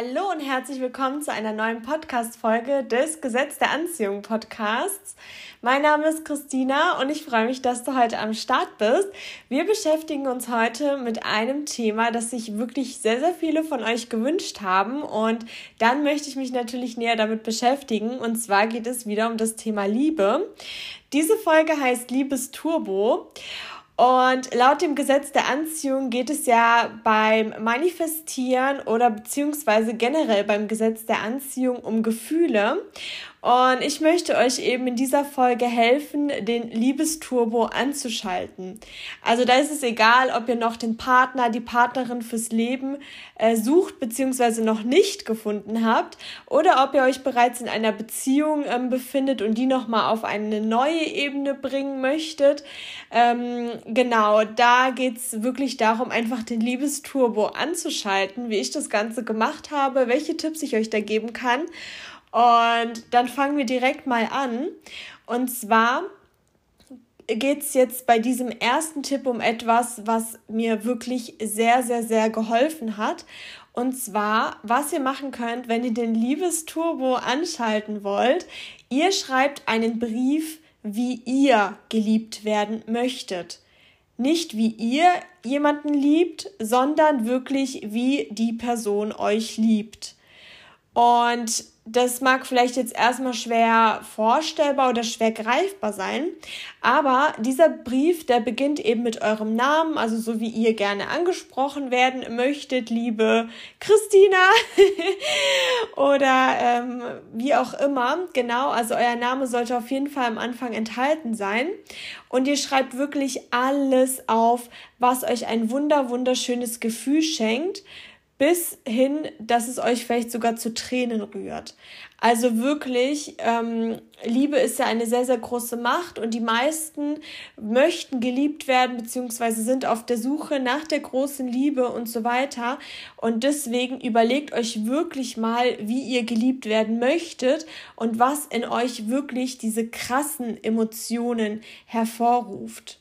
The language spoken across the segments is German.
Hallo und herzlich willkommen zu einer neuen Podcast-Folge des Gesetz der Anziehung Podcasts. Mein Name ist Christina und ich freue mich, dass du heute am Start bist. Wir beschäftigen uns heute mit einem Thema, das sich wirklich sehr, sehr viele von euch gewünscht haben und dann möchte ich mich natürlich näher damit beschäftigen und zwar geht es wieder um das Thema Liebe. Diese Folge heißt Liebesturbo. Und laut dem Gesetz der Anziehung geht es ja beim Manifestieren oder beziehungsweise generell beim Gesetz der Anziehung um Gefühle. Und ich möchte euch eben in dieser Folge helfen, den Liebesturbo anzuschalten. Also da ist es egal, ob ihr noch den Partner, die Partnerin fürs Leben äh, sucht bzw. noch nicht gefunden habt oder ob ihr euch bereits in einer Beziehung ähm, befindet und die nochmal auf eine neue Ebene bringen möchtet. Ähm, genau, da geht's wirklich darum, einfach den Liebesturbo anzuschalten, wie ich das Ganze gemacht habe, welche Tipps ich euch da geben kann. Und dann fangen wir direkt mal an. Und zwar geht es jetzt bei diesem ersten Tipp um etwas, was mir wirklich sehr, sehr, sehr geholfen hat. Und zwar, was ihr machen könnt, wenn ihr den Liebesturbo anschalten wollt. Ihr schreibt einen Brief, wie ihr geliebt werden möchtet. Nicht wie ihr jemanden liebt, sondern wirklich wie die Person euch liebt. Und das mag vielleicht jetzt erstmal schwer vorstellbar oder schwer greifbar sein, aber dieser Brief, der beginnt eben mit eurem Namen, also so wie ihr gerne angesprochen werden möchtet, liebe Christina oder ähm, wie auch immer. Genau, also euer Name sollte auf jeden Fall am Anfang enthalten sein und ihr schreibt wirklich alles auf, was euch ein wunder wunderschönes Gefühl schenkt bis hin, dass es euch vielleicht sogar zu Tränen rührt. Also wirklich, ähm, Liebe ist ja eine sehr, sehr große Macht und die meisten möchten geliebt werden beziehungsweise sind auf der Suche nach der großen Liebe und so weiter. Und deswegen überlegt euch wirklich mal, wie ihr geliebt werden möchtet und was in euch wirklich diese krassen Emotionen hervorruft.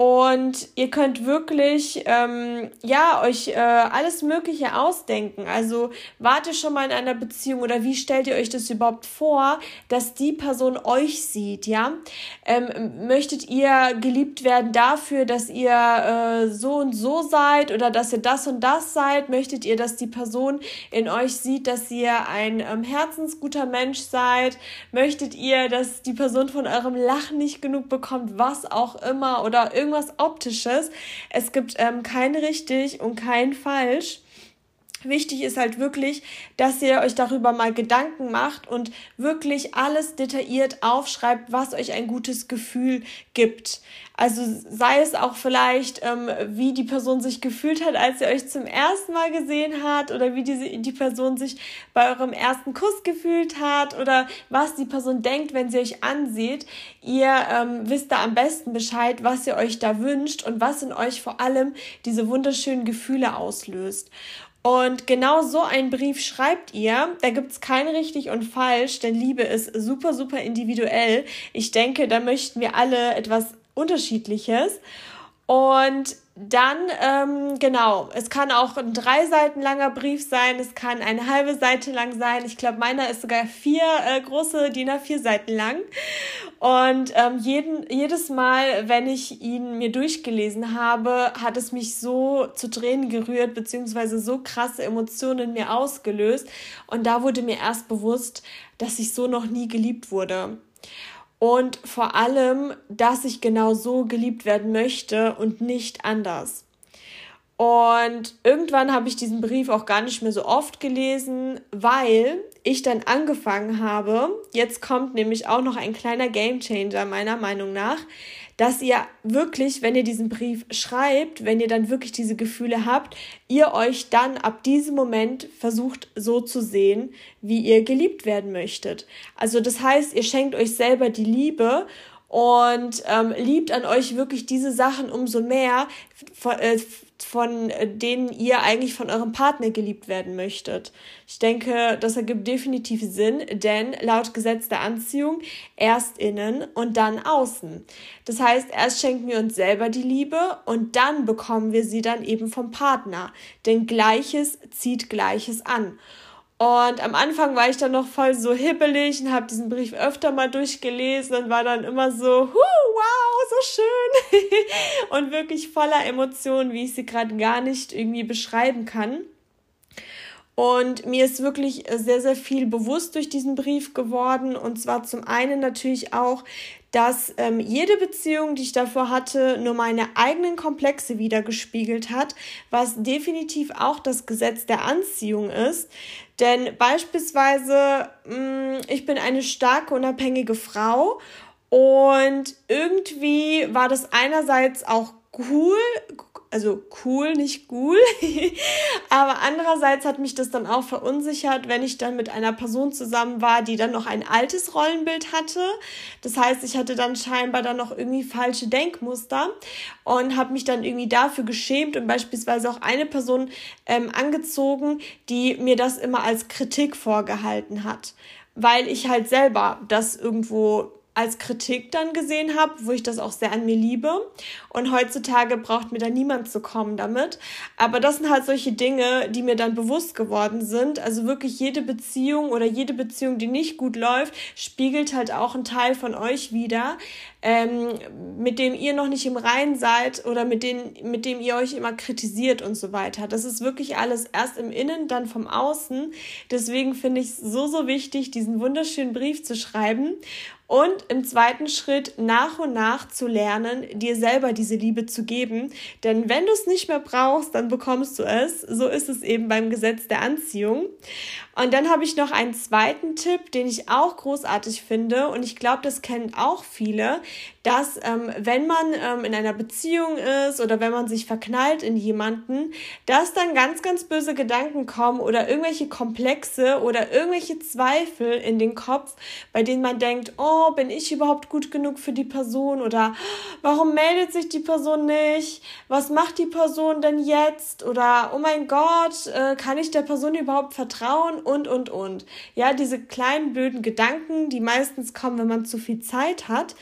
Und ihr könnt wirklich, ähm, ja, euch äh, alles Mögliche ausdenken. Also wart ihr schon mal in einer Beziehung oder wie stellt ihr euch das überhaupt vor, dass die Person euch sieht, ja? Ähm, möchtet ihr geliebt werden dafür, dass ihr äh, so und so seid oder dass ihr das und das seid? Möchtet ihr, dass die Person in euch sieht, dass ihr ein ähm, herzensguter Mensch seid? Möchtet ihr, dass die Person von eurem Lachen nicht genug bekommt, was auch immer oder irgendwie irgendwas Optisches. Es gibt ähm, kein richtig und kein falsch. Wichtig ist halt wirklich, dass ihr euch darüber mal Gedanken macht und wirklich alles detailliert aufschreibt, was euch ein gutes Gefühl gibt. Also sei es auch vielleicht, ähm, wie die Person sich gefühlt hat, als ihr euch zum ersten Mal gesehen hat oder wie die, die Person sich bei eurem ersten Kuss gefühlt hat oder was die Person denkt, wenn sie euch ansieht. Ihr ähm, wisst da am besten Bescheid, was ihr euch da wünscht und was in euch vor allem diese wunderschönen Gefühle auslöst. Und genau so einen Brief schreibt ihr. Da gibt's kein richtig und falsch, denn Liebe ist super, super individuell. Ich denke, da möchten wir alle etwas Unterschiedliches. Und dann, ähm, genau, es kann auch ein drei Seiten langer Brief sein, es kann eine halbe Seite lang sein. Ich glaube, meiner ist sogar vier äh, große DIN A4 Seiten lang. Und ähm, jeden, jedes Mal, wenn ich ihn mir durchgelesen habe, hat es mich so zu Tränen gerührt, beziehungsweise so krasse Emotionen in mir ausgelöst. Und da wurde mir erst bewusst, dass ich so noch nie geliebt wurde und vor allem, dass ich genau so geliebt werden möchte und nicht anders. Und irgendwann habe ich diesen Brief auch gar nicht mehr so oft gelesen, weil ich dann angefangen habe, jetzt kommt nämlich auch noch ein kleiner Gamechanger meiner Meinung nach, dass ihr wirklich, wenn ihr diesen Brief schreibt, wenn ihr dann wirklich diese Gefühle habt, ihr euch dann ab diesem Moment versucht so zu sehen, wie ihr geliebt werden möchtet. Also das heißt, ihr schenkt euch selber die Liebe und ähm, liebt an euch wirklich diese Sachen umso mehr, von, äh, denen ihr eigentlich von eurem Partner geliebt werden möchtet. Ich denke, das ergibt definitiv Sinn, denn laut Gesetz der Anziehung erst innen und dann außen. Das heißt, erst schenken wir uns selber die Liebe und dann bekommen wir sie dann eben vom Partner. Denn Gleiches zieht Gleiches an. Und am Anfang war ich dann noch voll so hibbelig und habe diesen Brief öfter mal durchgelesen und war dann immer so, huh, wow, so schön. und wirklich voller Emotionen, wie ich sie gerade gar nicht irgendwie beschreiben kann. Und mir ist wirklich sehr, sehr viel bewusst durch diesen Brief geworden. Und zwar zum einen natürlich auch, dass ähm, jede Beziehung, die ich davor hatte, nur meine eigenen Komplexe wiedergespiegelt hat, was definitiv auch das Gesetz der Anziehung ist. Denn beispielsweise, mh, mm, ich bin eine starke, unabhängige Frau und irgendwie war das einerseits auch cool, also cool, nicht cool. Aber andererseits hat mich das dann auch verunsichert, wenn ich dann mit einer Person zusammen war, die dann noch ein altes Rollenbild hatte. Das heißt, ich hatte dann scheinbar dann noch irgendwie falsche Denkmuster und habe mich dann irgendwie dafür geschämt und beispielsweise auch eine Person ähm, angezogen, die mir das immer als Kritik vorgehalten hat weil ich halt selber das irgendwo als Kritik dann gesehen habe, wo ich das auch sehr an mir liebe. Und heutzutage braucht mir da niemand zu kommen damit. Aber das sind halt solche Dinge, die mir dann bewusst geworden sind. Also wirklich jede Beziehung oder jede Beziehung, die nicht gut läuft, spiegelt halt auch einen Teil von euch wieder, ähm, mit dem ihr noch nicht im Reinen seid oder mit, den, mit dem ihr euch immer kritisiert und so weiter. Das ist wirklich alles erst im Innen, dann vom Außen. Deswegen finde ich es so, so wichtig, diesen wunderschönen Brief zu schreiben und im zweiten Schritt nach und nach zu lernen, dir selber diese Liebe zu geben. Denn wenn du es nicht mehr brauchst, dann bekommst du es. So ist es eben beim Gesetz der Anziehung. Und dann habe ich noch einen zweiten Tipp, den ich auch großartig finde. Und ich glaube, das kennen auch viele, dass ähm, wenn man ähm, in einer Beziehung ist oder wenn man sich verknallt in jemanden, dass dann ganz, ganz böse Gedanken kommen oder irgendwelche Komplexe oder irgendwelche Zweifel in den Kopf, bei denen man denkt, oh, bin ich überhaupt gut genug für die Person oder warum meldet sich die Person nicht? Was macht die Person denn jetzt? Oder oh mein Gott, äh, kann ich der Person überhaupt vertrauen? und, und, und. Ja, diese kleinen blöden Gedanken, die meistens kommen, wenn man zu viel Zeit hat.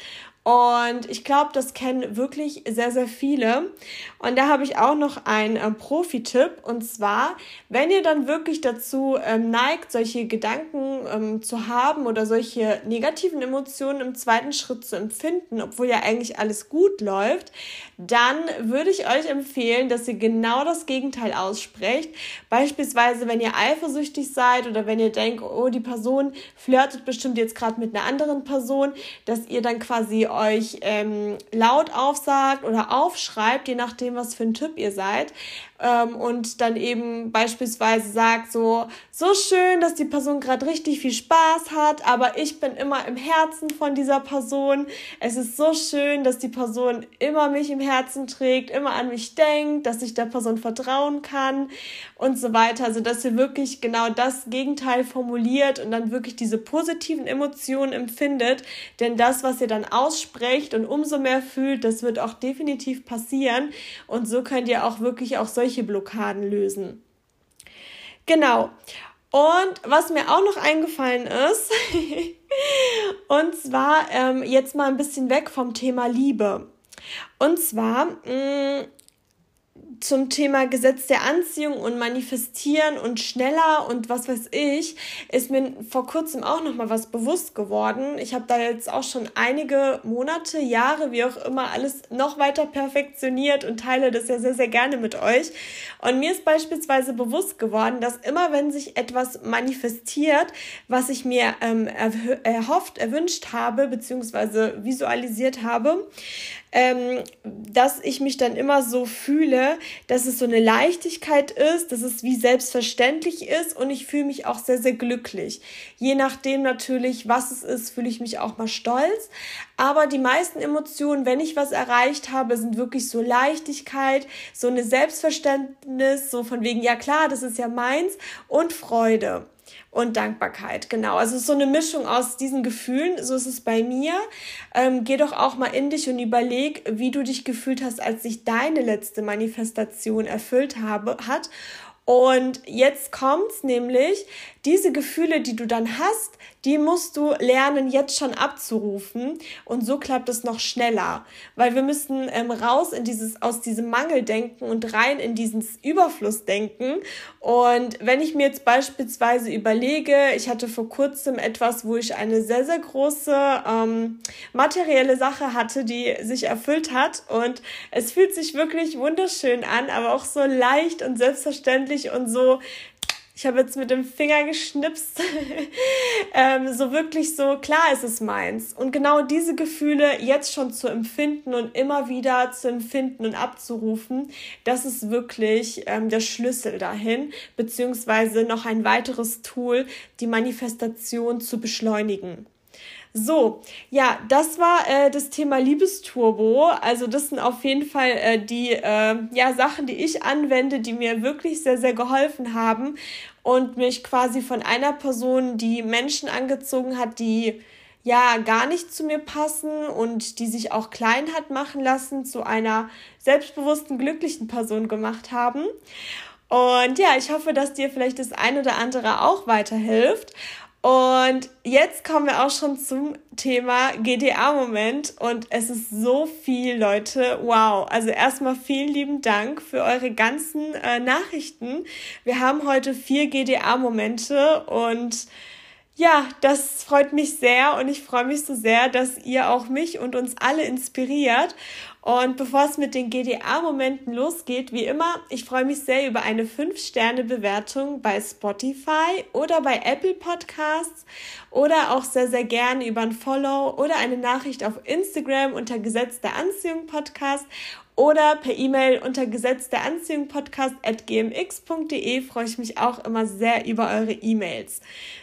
Und ich glaube, das kennen wirklich sehr, sehr viele. Und da habe ich auch noch einen äh, Profi-Tipp. Und zwar, wenn ihr dann wirklich dazu ähm, neigt, solche Gedanken ähm, zu haben oder solche negativen Emotionen im zweiten Schritt zu empfinden, obwohl ja eigentlich alles gut läuft, dann würde ich euch empfehlen, dass ihr genau das Gegenteil aussprecht. Beispielsweise, wenn ihr eifersüchtig seid oder wenn ihr denkt, oh, die Person flirtet bestimmt jetzt gerade mit einer anderen Person, dass ihr dann quasi euch ähm, laut aufsagt oder aufschreibt, je nachdem, was für ein Typ ihr seid ähm, und dann eben beispielsweise sagt so, so schön, dass die Person gerade richtig viel Spaß hat, aber ich bin immer im Herzen von dieser Person. Es ist so schön, dass die Person immer mich im Herzen trägt, immer an mich denkt, dass ich der Person vertrauen kann und so weiter. Also, dass ihr wirklich genau das Gegenteil formuliert und dann wirklich diese positiven Emotionen empfindet. Denn das, was ihr dann aussprecht und umso mehr fühlt, das wird auch definitiv passieren. Und so könnt ihr auch wirklich auch solche solche Blockaden lösen. Genau. Und was mir auch noch eingefallen ist, und zwar ähm, jetzt mal ein bisschen weg vom Thema Liebe. Und zwar mh, mm, zum Thema Gesetz der Anziehung und Manifestieren und schneller und was weiß ich, ist mir vor kurzem auch noch mal was bewusst geworden. Ich habe da jetzt auch schon einige Monate, Jahre, wie auch immer, alles noch weiter perfektioniert und teile das ja sehr, sehr gerne mit euch. Und mir ist beispielsweise bewusst geworden, dass immer wenn sich etwas manifestiert, was ich mir ähm, erhofft, erwünscht habe, beziehungsweise visualisiert habe, ähm, dass ich mich dann immer so fühle, dass es so eine Leichtigkeit ist, dass es wie selbstverständlich ist und ich fühle mich auch sehr, sehr glücklich. Je nachdem natürlich, was es ist, fühle ich mich auch mal stolz. Aber die meisten Emotionen, wenn ich was erreicht habe, sind wirklich so Leichtigkeit, so eine Selbstverständnis, so von wegen, ja klar, das ist ja meins und Freude. Und Dankbarkeit. Genau, also es ist so eine Mischung aus diesen Gefühlen. So ist es bei mir. Ähm, geh doch auch mal in dich und überleg, wie du dich gefühlt hast, als sich deine letzte Manifestation erfüllt habe, hat. Und jetzt kommt's nämlich, diese Gefühle, die du dann hast, die musst du lernen, jetzt schon abzurufen. Und so klappt es noch schneller. Weil wir müssen ähm, raus in dieses, aus diesem Mangeldenken und rein in dieses Überflussdenken. Und wenn ich mir jetzt beispielsweise überlege, ich hatte vor kurzem etwas, wo ich eine sehr, sehr große ähm, materielle Sache hatte, die sich erfüllt hat. Und es fühlt sich wirklich wunderschön an, aber auch so leicht und selbstverständlich und so ich habe jetzt mit dem Finger geschnipst, ähm, so wirklich so, klar ist es meins. Und genau diese Gefühle jetzt schon zu empfinden und immer wieder zu empfinden und abzurufen, das ist wirklich ähm, der Schlüssel dahin, beziehungsweise noch ein weiteres Tool, die Manifestation zu beschleunigen. So, ja, das war äh, das Thema Liebesturbo. Also das sind auf jeden Fall äh, die äh, ja, Sachen, die ich anwende, die mir wirklich sehr, sehr geholfen haben und mich quasi von einer Person, die Menschen angezogen hat, die ja gar nicht zu mir passen und die sich auch klein hat machen lassen, zu einer selbstbewussten, glücklichen Person gemacht haben. Und ja, ich hoffe, dass dir vielleicht das ein oder andere auch weiterhilft. Und jetzt kommen wir auch schon zum Thema GDA-Moment. Und es ist so viel, Leute. Wow. Also erstmal vielen lieben Dank für eure ganzen äh, Nachrichten. Wir haben heute vier GDA-Momente und ja, das freut mich sehr und ich freue mich so sehr, dass ihr auch mich und uns alle inspiriert. Und bevor es mit den GDA-Momenten losgeht, wie immer, ich freue mich sehr über eine 5-Sterne-Bewertung bei Spotify oder bei Apple Podcasts oder auch sehr, sehr gerne über ein Follow oder eine Nachricht auf Instagram unter Gesetz der Anziehung Podcast oder per E-Mail unter Gesetz der Anziehung Podcast at gmx.de freue ich mich auch immer sehr über eure E-Mails.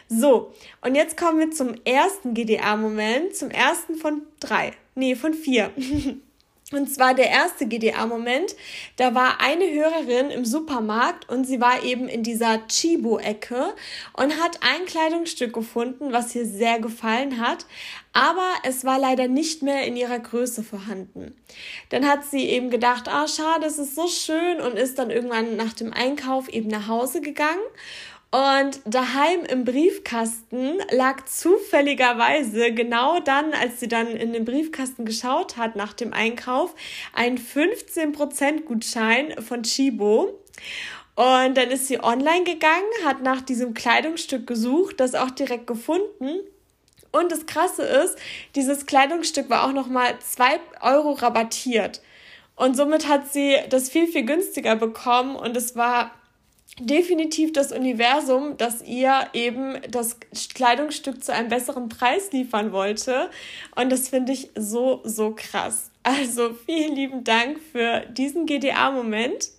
So, und jetzt kommen wir zum ersten GDA-Moment, zum ersten von drei, nee, von vier. Und zwar der erste GDA-Moment, da war eine Hörerin im Supermarkt und sie war eben in dieser Chibo-Ecke und hat ein Kleidungsstück gefunden, was ihr sehr gefallen hat, aber es war leider nicht mehr in ihrer Größe vorhanden. Dann hat sie eben gedacht, ah, schade, es ist so schön und ist dann irgendwann nach dem Einkauf eben nach Hause gegangen und daheim im Briefkasten lag zufälligerweise genau dann, als sie dann in den Briefkasten geschaut hat nach dem Einkauf, ein 15% Gutschein von Chibo. Und dann ist sie online gegangen, hat nach diesem Kleidungsstück gesucht, das auch direkt gefunden. Und das Krasse ist, dieses Kleidungsstück war auch nochmal 2 Euro rabattiert. Und somit hat sie das viel, viel günstiger bekommen und es war definitiv das Universum, dass ihr eben das Kleidungsstück zu einem besseren Preis liefern wollte. Und das finde ich so, so krass. Also vielen lieben Dank für diesen GDA-Moment.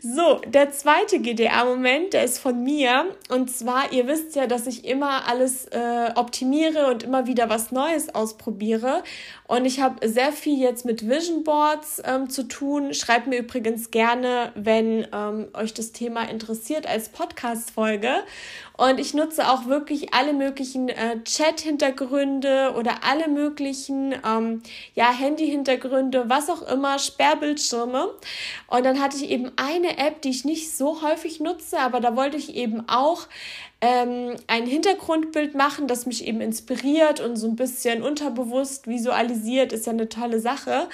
So, der zweite GDA-Moment, der ist von mir. Und zwar, ihr wisst ja, dass ich immer alles äh, optimiere und immer wieder was Neues ausprobiere. Und ich habe sehr viel jetzt mit Vision Boards ähm, zu tun. Schreibt mir übrigens gerne, wenn ähm, euch das Thema interessiert, als Podcast-Folge. Und ich nutze auch wirklich alle möglichen äh, Chat-Hintergründe oder alle möglichen ähm, ja, Handy-Hintergründe, was auch immer, Sperrbildschirme. Und dann hatte ich eben eine App, die ich nicht so häufig nutze, aber da wollte ich eben auch ähm, ein Hintergrundbild machen, das mich eben inspiriert und so ein bisschen unterbewusst visualisiert, ist ja eine tolle Sache.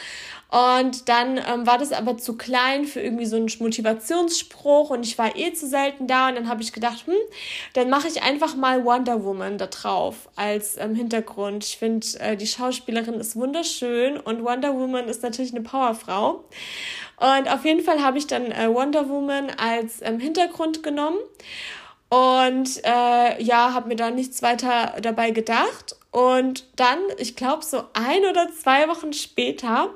Und dann ähm, war das aber zu klein für irgendwie so einen Motivationsspruch und ich war eh zu selten da und dann habe ich gedacht, hm, dann mache ich einfach mal Wonder Woman da drauf als ähm, Hintergrund. Ich finde, äh, die Schauspielerin ist wunderschön und Wonder Woman ist natürlich eine Powerfrau. Und auf jeden Fall habe ich dann äh, Wonder Woman als ähm, Hintergrund genommen und äh, ja, habe mir da nichts weiter dabei gedacht. Und dann, ich glaube, so ein oder zwei Wochen später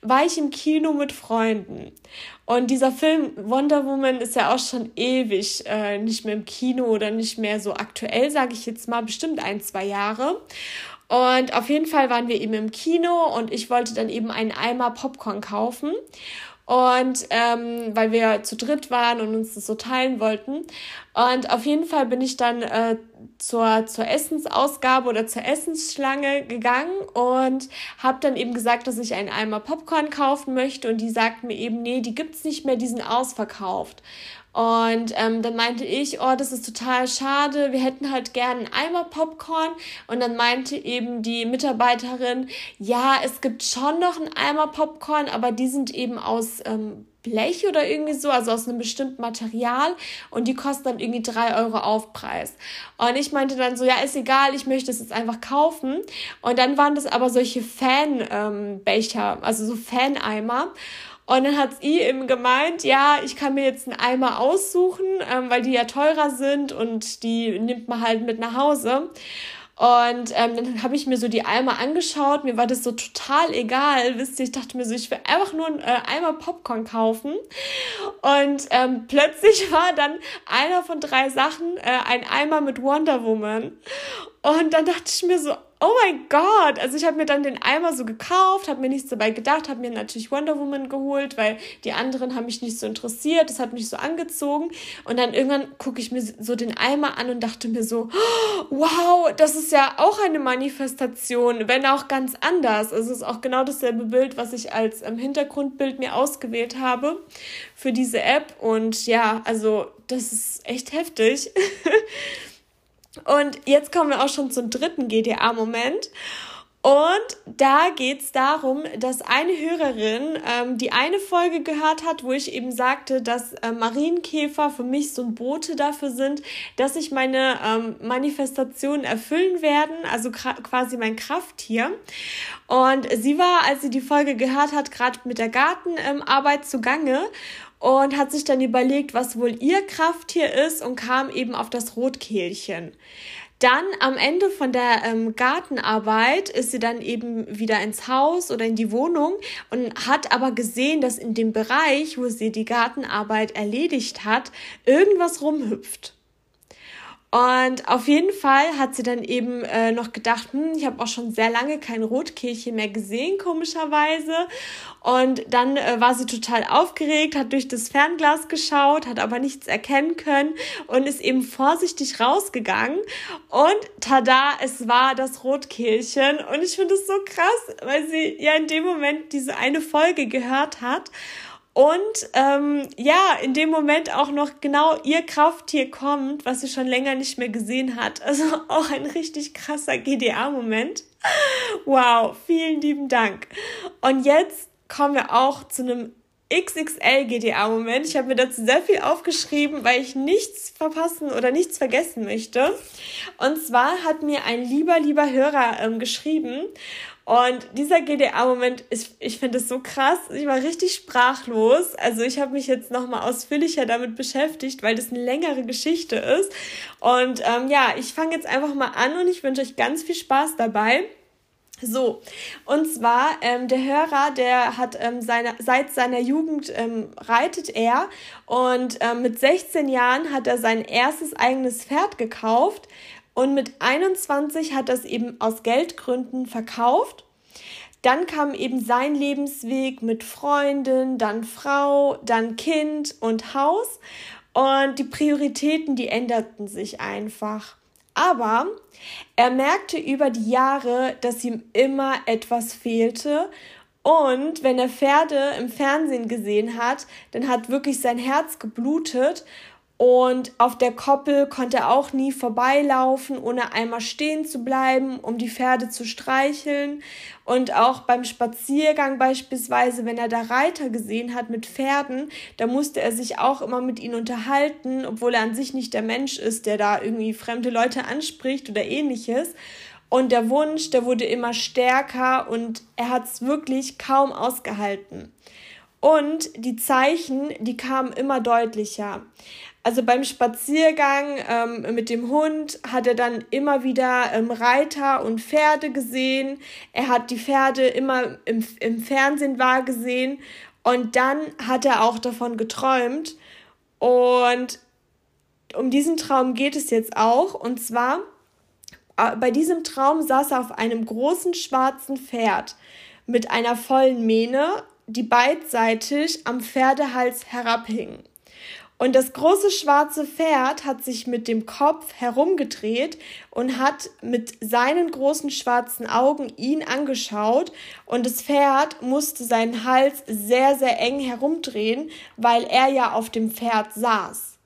war ich im Kino mit Freunden. Und dieser Film Wonder Woman ist ja auch schon ewig äh, nicht mehr im Kino oder nicht mehr so aktuell, sage ich jetzt mal, bestimmt ein, zwei Jahre. Und auf jeden Fall waren wir eben im Kino und ich wollte dann eben einen Eimer Popcorn kaufen. Und ähm, weil wir zu dritt waren und uns das so teilen wollten. Und auf jeden Fall bin ich dann äh, zur, zur Essensausgabe oder zur Essensschlange gegangen und habe dann eben gesagt, dass ich einen Eimer Popcorn kaufen möchte und die sagt mir eben, nee, die gibt's nicht mehr, die sind ausverkauft. Und ähm, dann meinte ich, oh, das ist total schade, wir hätten halt gern einen Eimer Popcorn. Und dann meinte eben die Mitarbeiterin, ja, es gibt schon noch einen Eimer Popcorn, aber die sind eben aus ähm, Blech oder irgendwie so, also aus einem bestimmten Material und die kosten dann irgendwie drei Euro Aufpreis. Und ich meinte dann so, ja, ist egal, ich möchte es jetzt einfach kaufen. Und dann waren das aber solche Fanbecher, ähm, also so Faneimer. Und dann hat sie eben gemeint, ja, ich kann mir jetzt einen Eimer aussuchen, ähm, weil die ja teurer sind und die nimmt man halt mit nach Hause. Und ähm, dann habe ich mir so die Eimer angeschaut. Mir war das so total egal. Wisst ihr, ich dachte mir so, ich will einfach nur einen äh, Eimer Popcorn kaufen. Und ähm, plötzlich war dann einer von drei Sachen äh, ein Eimer mit Wonder Woman. Und dann dachte ich mir so, oh mein Gott, also ich habe mir dann den Eimer so gekauft, habe mir nichts dabei gedacht, habe mir natürlich Wonder Woman geholt, weil die anderen haben mich nicht so interessiert, das hat mich so angezogen und dann irgendwann gucke ich mir so den Eimer an und dachte mir so, wow, das ist ja auch eine Manifestation, wenn auch ganz anders. Also es ist auch genau dasselbe Bild, was ich als ähm, Hintergrundbild mir ausgewählt habe für diese App und ja, also das ist echt heftig. Und jetzt kommen wir auch schon zum dritten GDA-Moment. Und da geht es darum, dass eine Hörerin ähm, die eine Folge gehört hat, wo ich eben sagte, dass äh, Marienkäfer für mich so ein Bote dafür sind, dass sich meine ähm, Manifestationen erfüllen werden, also quasi mein Krafttier. Und sie war, als sie die Folge gehört hat, gerade mit der Gartenarbeit ähm, zugange und hat sich dann überlegt, was wohl ihr Krafttier ist und kam eben auf das Rotkehlchen. Dann am Ende von der ähm, Gartenarbeit ist sie dann eben wieder ins Haus oder in die Wohnung und hat aber gesehen, dass in dem Bereich, wo sie die Gartenarbeit erledigt hat, irgendwas rumhüpft. Und auf jeden Fall hat sie dann eben äh, noch gedacht, hm, ich habe auch schon sehr lange kein Rotkehlchen mehr gesehen, komischerweise. Und dann äh, war sie total aufgeregt, hat durch das Fernglas geschaut, hat aber nichts erkennen können und ist eben vorsichtig rausgegangen. Und tada, es war das Rotkehlchen. Und ich finde es so krass, weil sie ja in dem Moment diese eine Folge gehört hat und ähm, ja, in dem Moment auch noch genau ihr Krafttier kommt, was sie schon länger nicht mehr gesehen hat. Also auch ein richtig krasser GDA-Moment. Wow, vielen lieben Dank. Und jetzt kommen wir auch zu einem XXL GDA-Moment. Ich habe mir dazu sehr viel aufgeschrieben, weil ich nichts verpassen oder nichts vergessen möchte. Und zwar hat mir ein lieber, lieber Hörer ähm, geschrieben und dieser GDA-Moment, ist, ich finde es so krass. Ich war richtig sprachlos. Also ich habe mich jetzt nochmal ausführlicher damit beschäftigt, weil das eine längere Geschichte ist. Und ähm, ja, ich fange jetzt einfach mal an und ich wünsche euch ganz viel Spaß dabei. So, und zwar ähm, der Hörer, der hat ähm, seine, seit seiner Jugend ähm, reitet er und ähm, mit 16 Jahren hat er sein erstes eigenes Pferd gekauft und mit 21 hat er es eben aus Geldgründen verkauft. Dann kam eben sein Lebensweg mit Freundin, dann Frau, dann Kind und Haus. Und die Prioritäten, die änderten sich einfach. Aber er merkte über die Jahre, dass ihm immer etwas fehlte. Und wenn er Pferde im Fernsehen gesehen hat, dann hat wirklich sein Herz geblutet. Und auf der Koppel konnte er auch nie vorbeilaufen, ohne einmal stehen zu bleiben, um die Pferde zu streicheln. Und auch beim Spaziergang beispielsweise, wenn er da Reiter gesehen hat mit Pferden, da musste er sich auch immer mit ihnen unterhalten, obwohl er an sich nicht der Mensch ist, der da irgendwie fremde Leute anspricht oder ähnliches. Und der Wunsch, der wurde immer stärker und er hat es wirklich kaum ausgehalten. Und die Zeichen, die kamen immer deutlicher. Also beim Spaziergang ähm, mit dem Hund hat er dann immer wieder ähm, Reiter und Pferde gesehen. Er hat die Pferde immer im, im Fernsehen wahrgesehen und dann hat er auch davon geträumt. Und um diesen Traum geht es jetzt auch. Und zwar, äh, bei diesem Traum saß er auf einem großen schwarzen Pferd mit einer vollen Mähne, die beidseitig am Pferdehals herabhing. Und das große schwarze Pferd hat sich mit dem Kopf herumgedreht und hat mit seinen großen schwarzen Augen ihn angeschaut. Und das Pferd musste seinen Hals sehr, sehr eng herumdrehen, weil er ja auf dem Pferd saß.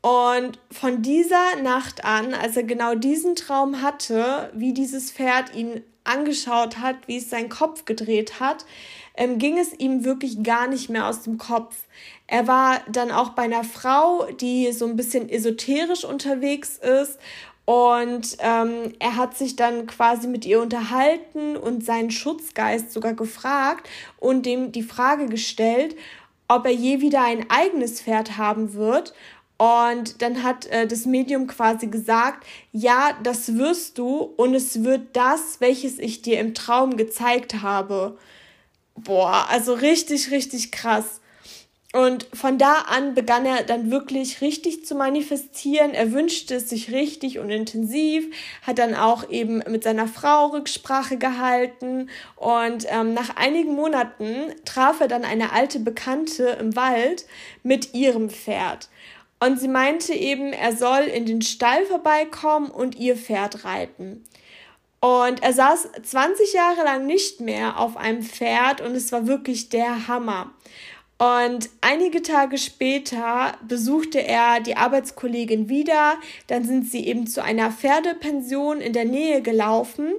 Und von dieser Nacht an, als er genau diesen Traum hatte, wie dieses Pferd ihn angeschaut hat, wie es seinen Kopf gedreht hat, ähm, ging es ihm wirklich gar nicht mehr aus dem Kopf. Er war dann auch bei einer Frau, die so ein bisschen esoterisch unterwegs ist und ähm, er hat sich dann quasi mit ihr unterhalten und seinen Schutzgeist sogar gefragt und dem die Frage gestellt, ob er je wieder ein eigenes Pferd haben wird. Und dann hat äh, das Medium quasi gesagt, ja, das wirst du und es wird das, welches ich dir im Traum gezeigt habe. Boah, also richtig, richtig krass. Und von da an begann er dann wirklich richtig zu manifestieren. Er wünschte es sich richtig und intensiv, hat dann auch eben mit seiner Frau Rücksprache gehalten. Und ähm, nach einigen Monaten traf er dann eine alte Bekannte im Wald mit ihrem Pferd. Und sie meinte eben, er soll in den Stall vorbeikommen und ihr Pferd reiten. Und er saß 20 Jahre lang nicht mehr auf einem Pferd und es war wirklich der Hammer. Und einige Tage später besuchte er die Arbeitskollegin wieder. Dann sind sie eben zu einer Pferdepension in der Nähe gelaufen.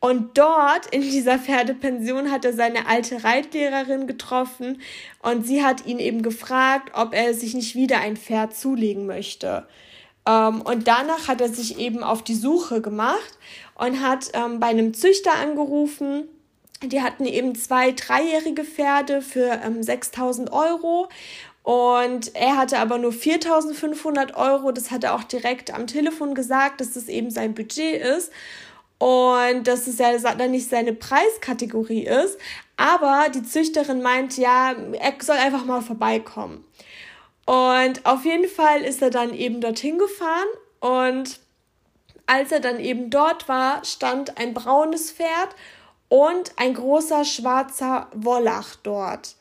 Und dort in dieser Pferdepension hat er seine alte Reitlehrerin getroffen und sie hat ihn eben gefragt, ob er sich nicht wieder ein Pferd zulegen möchte. Ähm, und danach hat er sich eben auf die Suche gemacht und hat ähm, bei einem Züchter angerufen die hatten eben zwei dreijährige Pferde für ähm, 6000 Euro und er hatte aber nur 4500 Euro. Das hat er auch direkt am Telefon gesagt, dass das eben sein Budget ist und dass es ja dann nicht seine Preiskategorie ist. Aber die Züchterin meint, ja, er soll einfach mal vorbeikommen. Und auf jeden Fall ist er dann eben dorthin gefahren und als er dann eben dort war, stand ein braunes Pferd und ein großer schwarzer Wollach dort.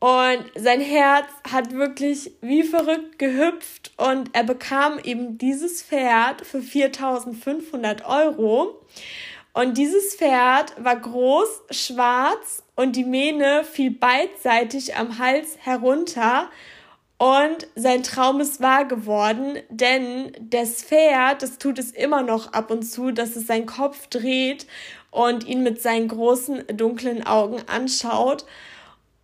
Und sein Herz hat wirklich wie verrückt gehüpft und er bekam eben dieses Pferd für 4500 Euro. Und dieses Pferd war groß, schwarz und die Mähne fiel beidseitig am Hals herunter. Und sein Traum ist wahr geworden, denn das Pferd, das tut es immer noch ab und zu, dass es seinen Kopf dreht und ihn mit seinen großen dunklen Augen anschaut.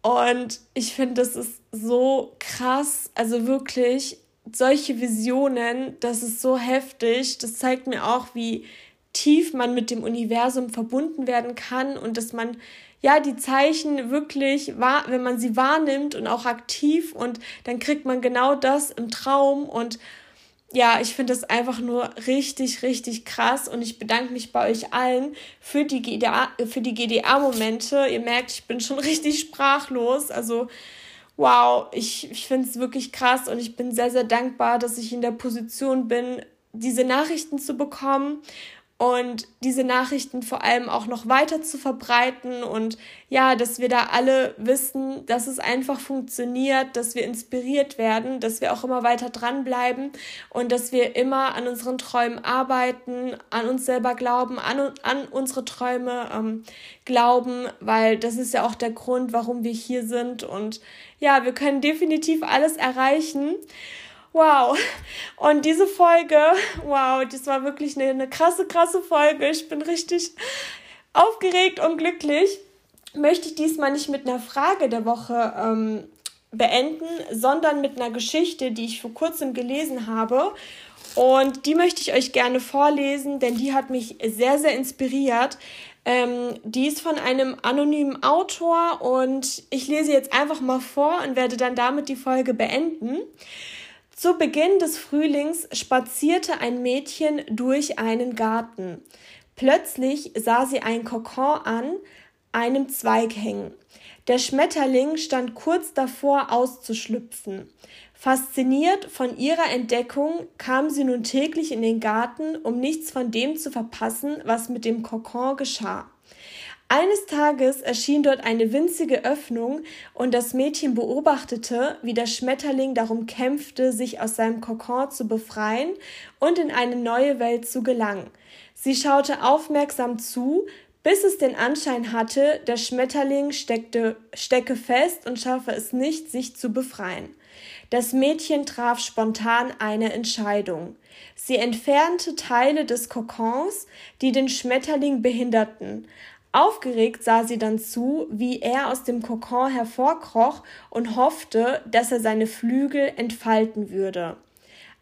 Und ich finde, das ist so krass. Also wirklich, solche Visionen, das ist so heftig. Das zeigt mir auch, wie tief man mit dem Universum verbunden werden kann und dass man ja die Zeichen wirklich wahr, wenn man sie wahrnimmt und auch aktiv und dann kriegt man genau das im Traum und ja, ich finde das einfach nur richtig, richtig krass und ich bedanke mich bei euch allen für die GDA, für die GDA-Momente. Ihr merkt, ich bin schon richtig sprachlos. Also, wow, ich, ich finde es wirklich krass und ich bin sehr, sehr dankbar, dass ich in der Position bin, diese Nachrichten zu bekommen und diese Nachrichten vor allem auch noch weiter zu verbreiten und ja, dass wir da alle wissen, dass es einfach funktioniert, dass wir inspiriert werden, dass wir auch immer weiter dranbleiben und dass wir immer an unseren Träumen arbeiten, an uns selber glauben, an, an unsere Träume ähm, glauben, weil das ist ja auch der Grund, warum wir hier sind und ja, wir können definitiv alles erreichen. Wow. Und diese Folge, wow, das war wirklich eine, eine krasse, krasse Folge. Ich bin richtig aufgeregt und glücklich. Möchte ich diesmal nicht mit einer Frage der Woche ähm, beenden, sondern mit einer Geschichte, die ich vor kurzem gelesen habe. Und die möchte ich euch gerne vorlesen, denn die hat mich sehr, sehr inspiriert. Ähm, die ist von einem anonymen Autor und ich lese jetzt einfach mal vor und werde dann damit die Folge beenden. Zu Beginn des Frühlings spazierte ein Mädchen durch einen Garten. Plötzlich sah sie ein Kokon an einem Zweig hängen. Der Schmetterling stand kurz davor auszuschlüpfen. Fasziniert von ihrer Entdeckung kam sie nun täglich in den Garten, um nichts von dem zu verpassen, was mit dem Kokon geschah. Eines Tages erschien dort eine winzige Öffnung, und das Mädchen beobachtete, wie der Schmetterling darum kämpfte, sich aus seinem Kokon zu befreien und in eine neue Welt zu gelangen. Sie schaute aufmerksam zu, bis es den Anschein hatte, der Schmetterling steckte, stecke fest und schaffe es nicht, sich zu befreien. Das Mädchen traf spontan eine Entscheidung. Sie entfernte Teile des Kokons, die den Schmetterling behinderten. Aufgeregt sah sie dann zu, wie er aus dem Kokon hervorkroch und hoffte, dass er seine Flügel entfalten würde.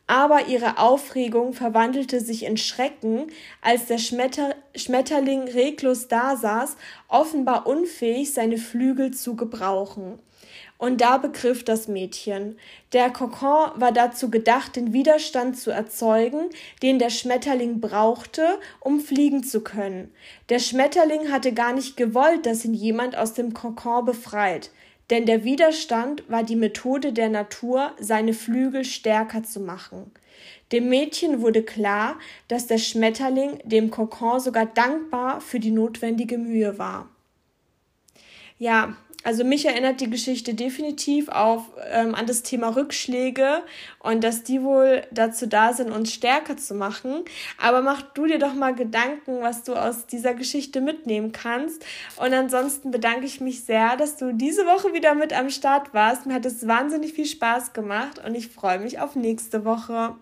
Aber ihre Aufregung verwandelte sich in Schrecken, als der Schmetter Schmetterling reglos dasaß, offenbar unfähig, seine Flügel zu gebrauchen. Und da begriff das Mädchen. Der Kokon war dazu gedacht, den Widerstand zu erzeugen, den der Schmetterling brauchte, um fliegen zu können. Der Schmetterling hatte gar nicht gewollt, dass ihn jemand aus dem Kokon befreit, denn der Widerstand war die Methode der Natur, seine Flügel stärker zu machen. Dem Mädchen wurde klar, dass der Schmetterling dem Kokon sogar dankbar für die notwendige Mühe war. Ja, also mich erinnert die Geschichte definitiv auf, ähm, an das Thema Rückschläge und dass die wohl dazu da sind, uns stärker zu machen. Aber mach du dir doch mal Gedanken, was du aus dieser Geschichte mitnehmen kannst. Und ansonsten bedanke ich mich sehr, dass du diese Woche wieder mit am Start warst. Mir hat es wahnsinnig viel Spaß gemacht und ich freue mich auf nächste Woche.